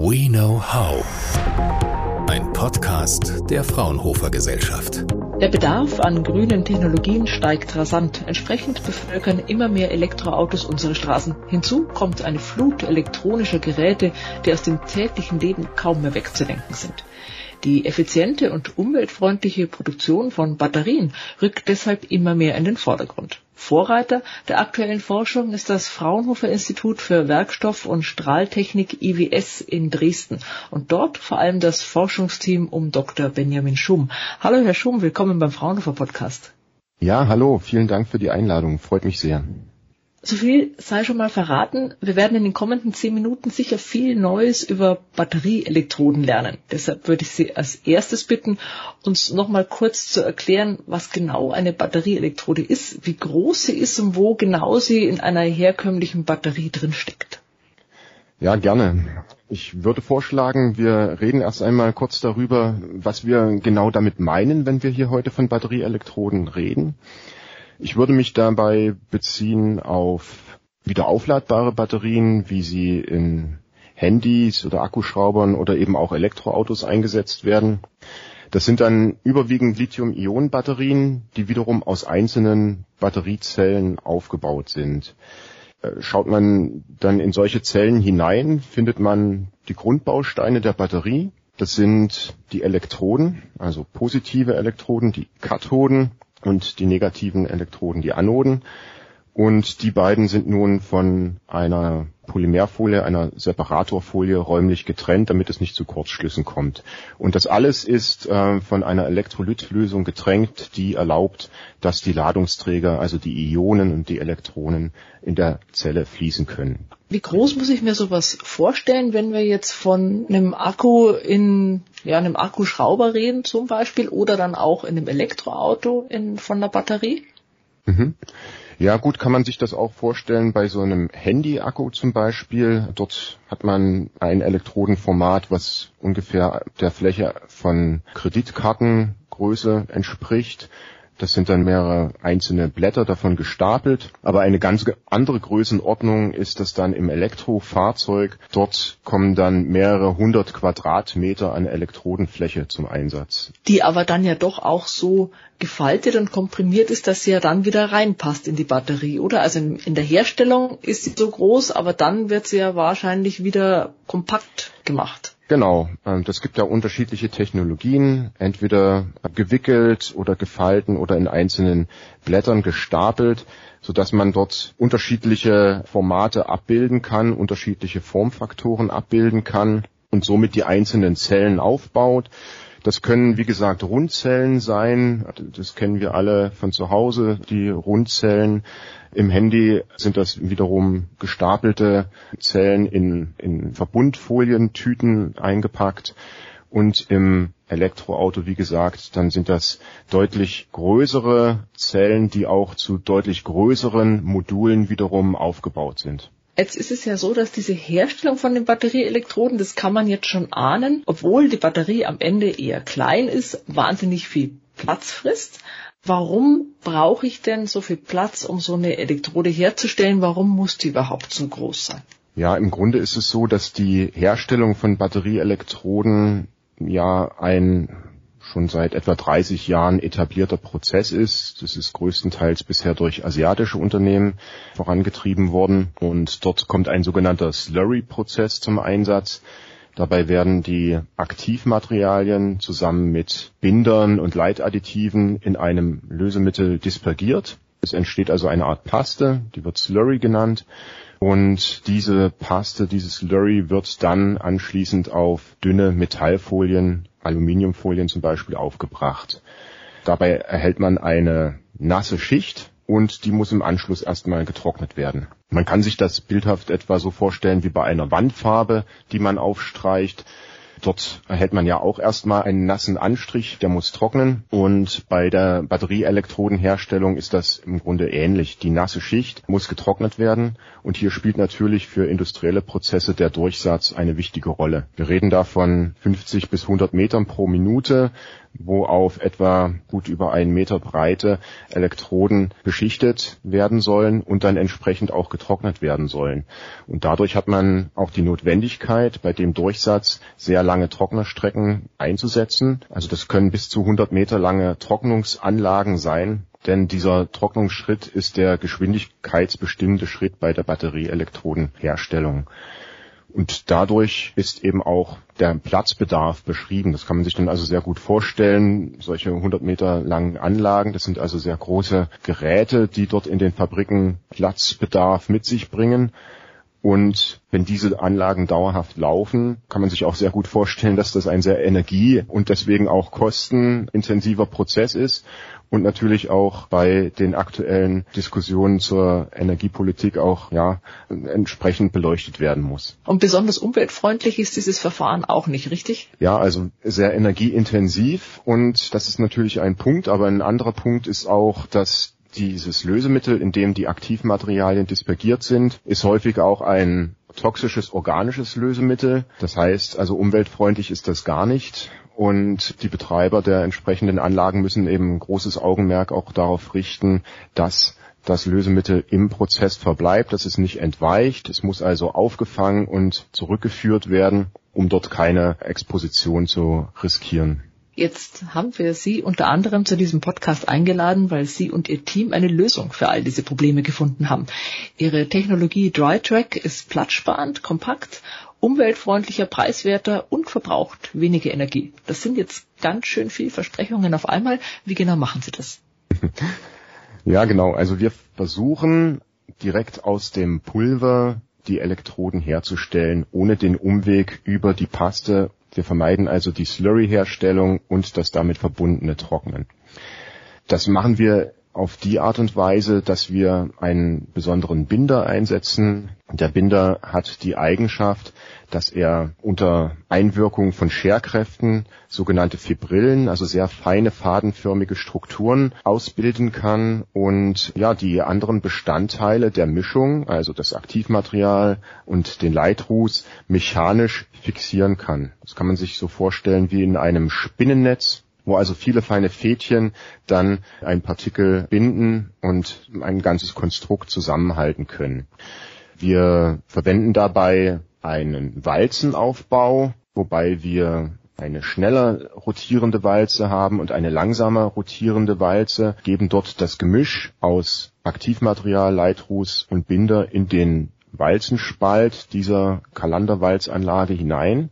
We Know How. Ein Podcast der Fraunhofer Gesellschaft. Der Bedarf an grünen Technologien steigt rasant. Entsprechend bevölkern immer mehr Elektroautos unsere Straßen. Hinzu kommt eine Flut elektronischer Geräte, die aus dem täglichen Leben kaum mehr wegzudenken sind. Die effiziente und umweltfreundliche Produktion von Batterien rückt deshalb immer mehr in den Vordergrund. Vorreiter der aktuellen Forschung ist das Fraunhofer Institut für Werkstoff- und Strahltechnik IWS in Dresden und dort vor allem das Forschungsteam um Dr. Benjamin Schum. Hallo Herr Schum, willkommen beim Fraunhofer Podcast. Ja, hallo, vielen Dank für die Einladung, freut mich sehr. So viel sei schon mal verraten. Wir werden in den kommenden zehn Minuten sicher viel Neues über Batterieelektroden lernen. Deshalb würde ich Sie als erstes bitten, uns noch mal kurz zu erklären, was genau eine Batterieelektrode ist, wie groß sie ist und wo genau sie in einer herkömmlichen Batterie drin steckt. Ja, gerne. Ich würde vorschlagen, wir reden erst einmal kurz darüber, was wir genau damit meinen, wenn wir hier heute von Batterieelektroden reden. Ich würde mich dabei beziehen auf wieder aufladbare Batterien, wie sie in Handys oder Akkuschraubern oder eben auch Elektroautos eingesetzt werden. Das sind dann überwiegend Lithium-Ionen-Batterien, die wiederum aus einzelnen Batteriezellen aufgebaut sind. Äh, schaut man dann in solche Zellen hinein, findet man die Grundbausteine der Batterie. Das sind die Elektroden, also positive Elektroden, die Kathoden und die negativen Elektroden die Anoden. Und die beiden sind nun von einer Polymerfolie, einer Separatorfolie räumlich getrennt, damit es nicht zu Kurzschlüssen kommt. Und das alles ist äh, von einer Elektrolytlösung getränkt, die erlaubt, dass die Ladungsträger, also die Ionen und die Elektronen in der Zelle fließen können. Wie groß muss ich mir sowas vorstellen, wenn wir jetzt von einem Akku in ja, einem Akkuschrauber reden zum Beispiel oder dann auch in einem Elektroauto in, von der Batterie? Mhm. Ja, gut, kann man sich das auch vorstellen bei so einem Handy-Akku zum Beispiel. Dort hat man ein Elektrodenformat, was ungefähr der Fläche von Kreditkartengröße entspricht. Das sind dann mehrere einzelne Blätter davon gestapelt. Aber eine ganz andere Größenordnung ist das dann im Elektrofahrzeug. Dort kommen dann mehrere hundert Quadratmeter an Elektrodenfläche zum Einsatz. Die aber dann ja doch auch so gefaltet und komprimiert ist, dass sie ja dann wieder reinpasst in die Batterie, oder? Also in der Herstellung ist sie so groß, aber dann wird sie ja wahrscheinlich wieder kompakt gemacht. Genau, ähm, das gibt ja unterschiedliche Technologien, entweder gewickelt oder gefalten oder in einzelnen Blättern gestapelt, so dass man dort unterschiedliche Formate abbilden kann, unterschiedliche Formfaktoren abbilden kann und somit die einzelnen Zellen aufbaut. Das können, wie gesagt, Rundzellen sein. Das kennen wir alle von zu Hause, die Rundzellen. Im Handy sind das wiederum gestapelte Zellen in, in Verbundfolientüten eingepackt. Und im Elektroauto, wie gesagt, dann sind das deutlich größere Zellen, die auch zu deutlich größeren Modulen wiederum aufgebaut sind. Jetzt ist es ja so, dass diese Herstellung von den Batterieelektroden, das kann man jetzt schon ahnen, obwohl die Batterie am Ende eher klein ist, wahnsinnig viel Platz frisst. Warum brauche ich denn so viel Platz, um so eine Elektrode herzustellen? Warum muss die überhaupt so groß sein? Ja, im Grunde ist es so, dass die Herstellung von Batterieelektroden ja ein schon seit etwa 30 Jahren etablierter Prozess ist. Das ist größtenteils bisher durch asiatische Unternehmen vorangetrieben worden und dort kommt ein sogenannter Slurry-Prozess zum Einsatz. Dabei werden die Aktivmaterialien zusammen mit Bindern und Leitadditiven in einem Lösemittel dispergiert. Es entsteht also eine Art Paste, die wird Slurry genannt. Und diese Paste, dieses Slurry wird dann anschließend auf dünne Metallfolien Aluminiumfolien zum Beispiel aufgebracht. Dabei erhält man eine nasse Schicht und die muss im Anschluss erstmal getrocknet werden. Man kann sich das bildhaft etwa so vorstellen wie bei einer Wandfarbe, die man aufstreicht. Dort erhält man ja auch erstmal einen nassen Anstrich, der muss trocknen. Und bei der Batterieelektrodenherstellung ist das im Grunde ähnlich. Die nasse Schicht muss getrocknet werden. Und hier spielt natürlich für industrielle Prozesse der Durchsatz eine wichtige Rolle. Wir reden da von 50 bis 100 Metern pro Minute. Wo auf etwa gut über einen Meter Breite Elektroden beschichtet werden sollen und dann entsprechend auch getrocknet werden sollen. Und dadurch hat man auch die Notwendigkeit, bei dem Durchsatz sehr lange Trocknerstrecken einzusetzen. Also das können bis zu 100 Meter lange Trocknungsanlagen sein, denn dieser Trocknungsschritt ist der geschwindigkeitsbestimmende Schritt bei der Batterieelektrodenherstellung. Und dadurch ist eben auch der Platzbedarf beschrieben. Das kann man sich dann also sehr gut vorstellen. Solche 100 Meter langen Anlagen, das sind also sehr große Geräte, die dort in den Fabriken Platzbedarf mit sich bringen. Und wenn diese Anlagen dauerhaft laufen, kann man sich auch sehr gut vorstellen, dass das ein sehr energie- und deswegen auch kostenintensiver Prozess ist und natürlich auch bei den aktuellen Diskussionen zur Energiepolitik auch ja entsprechend beleuchtet werden muss. Und besonders umweltfreundlich ist dieses Verfahren auch nicht, richtig? Ja, also sehr energieintensiv und das ist natürlich ein Punkt, aber ein anderer Punkt ist auch, dass dieses Lösemittel, in dem die Aktivmaterialien dispergiert sind, ist häufig auch ein toxisches organisches Lösemittel. Das heißt, also umweltfreundlich ist das gar nicht. Und die Betreiber der entsprechenden Anlagen müssen eben großes Augenmerk auch darauf richten, dass das Lösemittel im Prozess verbleibt, dass es nicht entweicht. Es muss also aufgefangen und zurückgeführt werden, um dort keine Exposition zu riskieren. Jetzt haben wir Sie unter anderem zu diesem Podcast eingeladen, weil Sie und Ihr Team eine Lösung für all diese Probleme gefunden haben. Ihre Technologie DryTrack ist platzsparend, kompakt umweltfreundlicher, preiswerter und verbraucht weniger Energie. Das sind jetzt ganz schön viele Versprechungen auf einmal. Wie genau machen Sie das? Ja, genau. Also wir versuchen direkt aus dem Pulver die Elektroden herzustellen, ohne den Umweg über die Paste. Wir vermeiden also die Slurry-Herstellung und das damit verbundene Trocknen. Das machen wir auf die Art und Weise, dass wir einen besonderen Binder einsetzen. Der Binder hat die Eigenschaft, dass er unter Einwirkung von Scherkräften sogenannte Fibrillen, also sehr feine fadenförmige Strukturen ausbilden kann und ja, die anderen Bestandteile der Mischung, also das Aktivmaterial und den Leitruß mechanisch fixieren kann. Das kann man sich so vorstellen wie in einem Spinnennetz wo also viele feine Fädchen dann ein Partikel binden und ein ganzes Konstrukt zusammenhalten können. Wir verwenden dabei einen Walzenaufbau, wobei wir eine schneller rotierende Walze haben und eine langsamer rotierende Walze, geben dort das Gemisch aus Aktivmaterial, Leitruß und Binder in den Walzenspalt dieser Kalanderwalzanlage hinein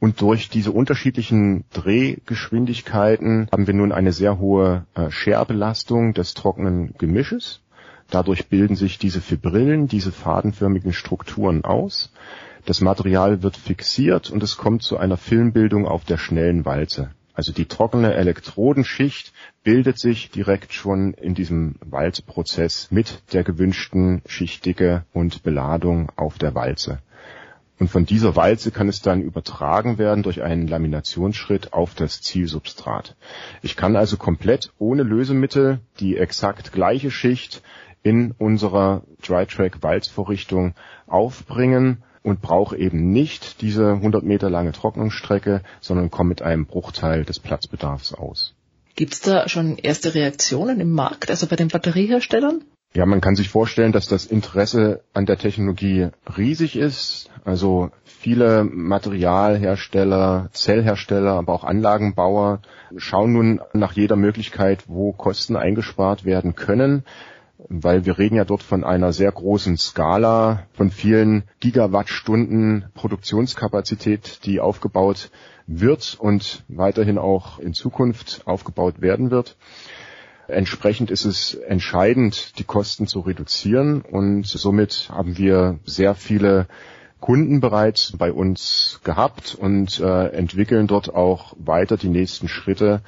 und durch diese unterschiedlichen Drehgeschwindigkeiten haben wir nun eine sehr hohe äh, Scherbelastung des trockenen Gemisches. Dadurch bilden sich diese Fibrillen, diese fadenförmigen Strukturen aus. Das Material wird fixiert und es kommt zu einer Filmbildung auf der schnellen Walze. Also die trockene Elektrodenschicht bildet sich direkt schon in diesem Walzprozess mit der gewünschten Schichtdicke und Beladung auf der Walze. Und von dieser Walze kann es dann übertragen werden durch einen Laminationsschritt auf das Zielsubstrat. Ich kann also komplett ohne Lösemittel die exakt gleiche Schicht in unserer Drytrack Walzvorrichtung aufbringen und brauche eben nicht diese 100 Meter lange Trocknungsstrecke, sondern komme mit einem Bruchteil des Platzbedarfs aus. Gibt es da schon erste Reaktionen im Markt, also bei den Batterieherstellern? Ja, man kann sich vorstellen, dass das Interesse an der Technologie riesig ist. Also viele Materialhersteller, Zellhersteller, aber auch Anlagenbauer schauen nun nach jeder Möglichkeit, wo Kosten eingespart werden können weil wir reden ja dort von einer sehr großen Skala, von vielen Gigawattstunden Produktionskapazität, die aufgebaut wird und weiterhin auch in Zukunft aufgebaut werden wird. Entsprechend ist es entscheidend, die Kosten zu reduzieren und somit haben wir sehr viele Kunden bereits bei uns gehabt und äh, entwickeln dort auch weiter die nächsten Schritte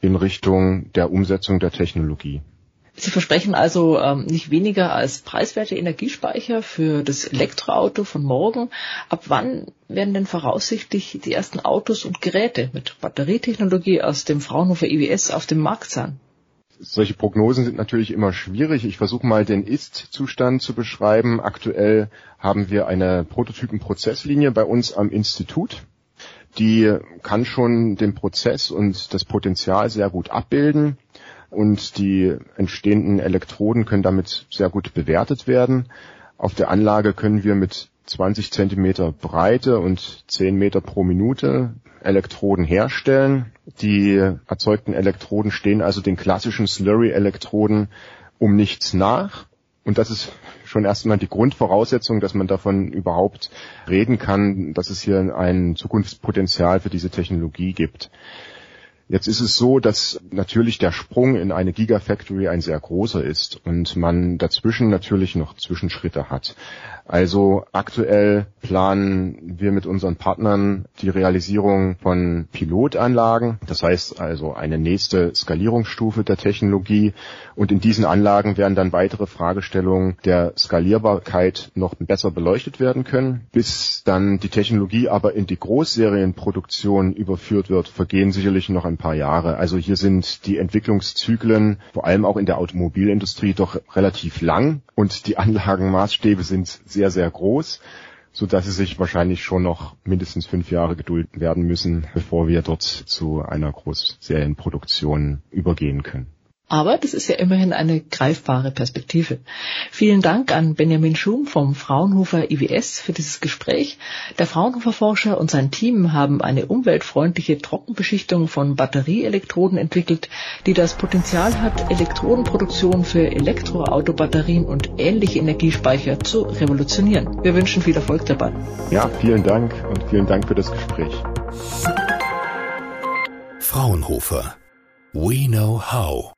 in Richtung der Umsetzung der Technologie. Sie versprechen also ähm, nicht weniger als preiswerte Energiespeicher für das Elektroauto von morgen. Ab wann werden denn voraussichtlich die ersten Autos und Geräte mit Batterietechnologie aus dem Fraunhofer IWS auf dem Markt sein? Solche Prognosen sind natürlich immer schwierig. Ich versuche mal den Ist-Zustand zu beschreiben. Aktuell haben wir eine Prototypenprozesslinie bei uns am Institut. die kann schon den Prozess und das Potenzial sehr gut abbilden und die entstehenden Elektroden können damit sehr gut bewertet werden. Auf der Anlage können wir mit 20 Zentimeter Breite und 10 Meter pro Minute Elektroden herstellen. Die erzeugten Elektroden stehen also den klassischen Slurry-Elektroden um nichts nach. Und das ist schon erstmal die Grundvoraussetzung, dass man davon überhaupt reden kann, dass es hier ein Zukunftspotenzial für diese Technologie gibt. Jetzt ist es so, dass natürlich der Sprung in eine Gigafactory ein sehr großer ist und man dazwischen natürlich noch Zwischenschritte hat. Also aktuell planen wir mit unseren Partnern die Realisierung von Pilotanlagen, das heißt also eine nächste Skalierungsstufe der Technologie und in diesen Anlagen werden dann weitere Fragestellungen der Skalierbarkeit noch besser beleuchtet werden können. Bis dann die Technologie aber in die Großserienproduktion überführt wird, vergehen sicherlich noch ein paar Jahre. Also hier sind die Entwicklungszyklen vor allem auch in der Automobilindustrie doch relativ lang und die Anlagenmaßstäbe sind sehr, sehr groß, so dass sie sich wahrscheinlich schon noch mindestens fünf Jahre gedulden werden müssen, bevor wir dort zu einer Großserienproduktion übergehen können. Aber das ist ja immerhin eine greifbare Perspektive. Vielen Dank an Benjamin Schum vom Fraunhofer IWS für dieses Gespräch. Der Fraunhofer Forscher und sein Team haben eine umweltfreundliche Trockenbeschichtung von Batterieelektroden entwickelt, die das Potenzial hat, Elektrodenproduktion für Elektroautobatterien und ähnliche Energiespeicher zu revolutionieren. Wir wünschen viel Erfolg dabei. Ja, vielen Dank und vielen Dank für das Gespräch. Fraunhofer. We know how.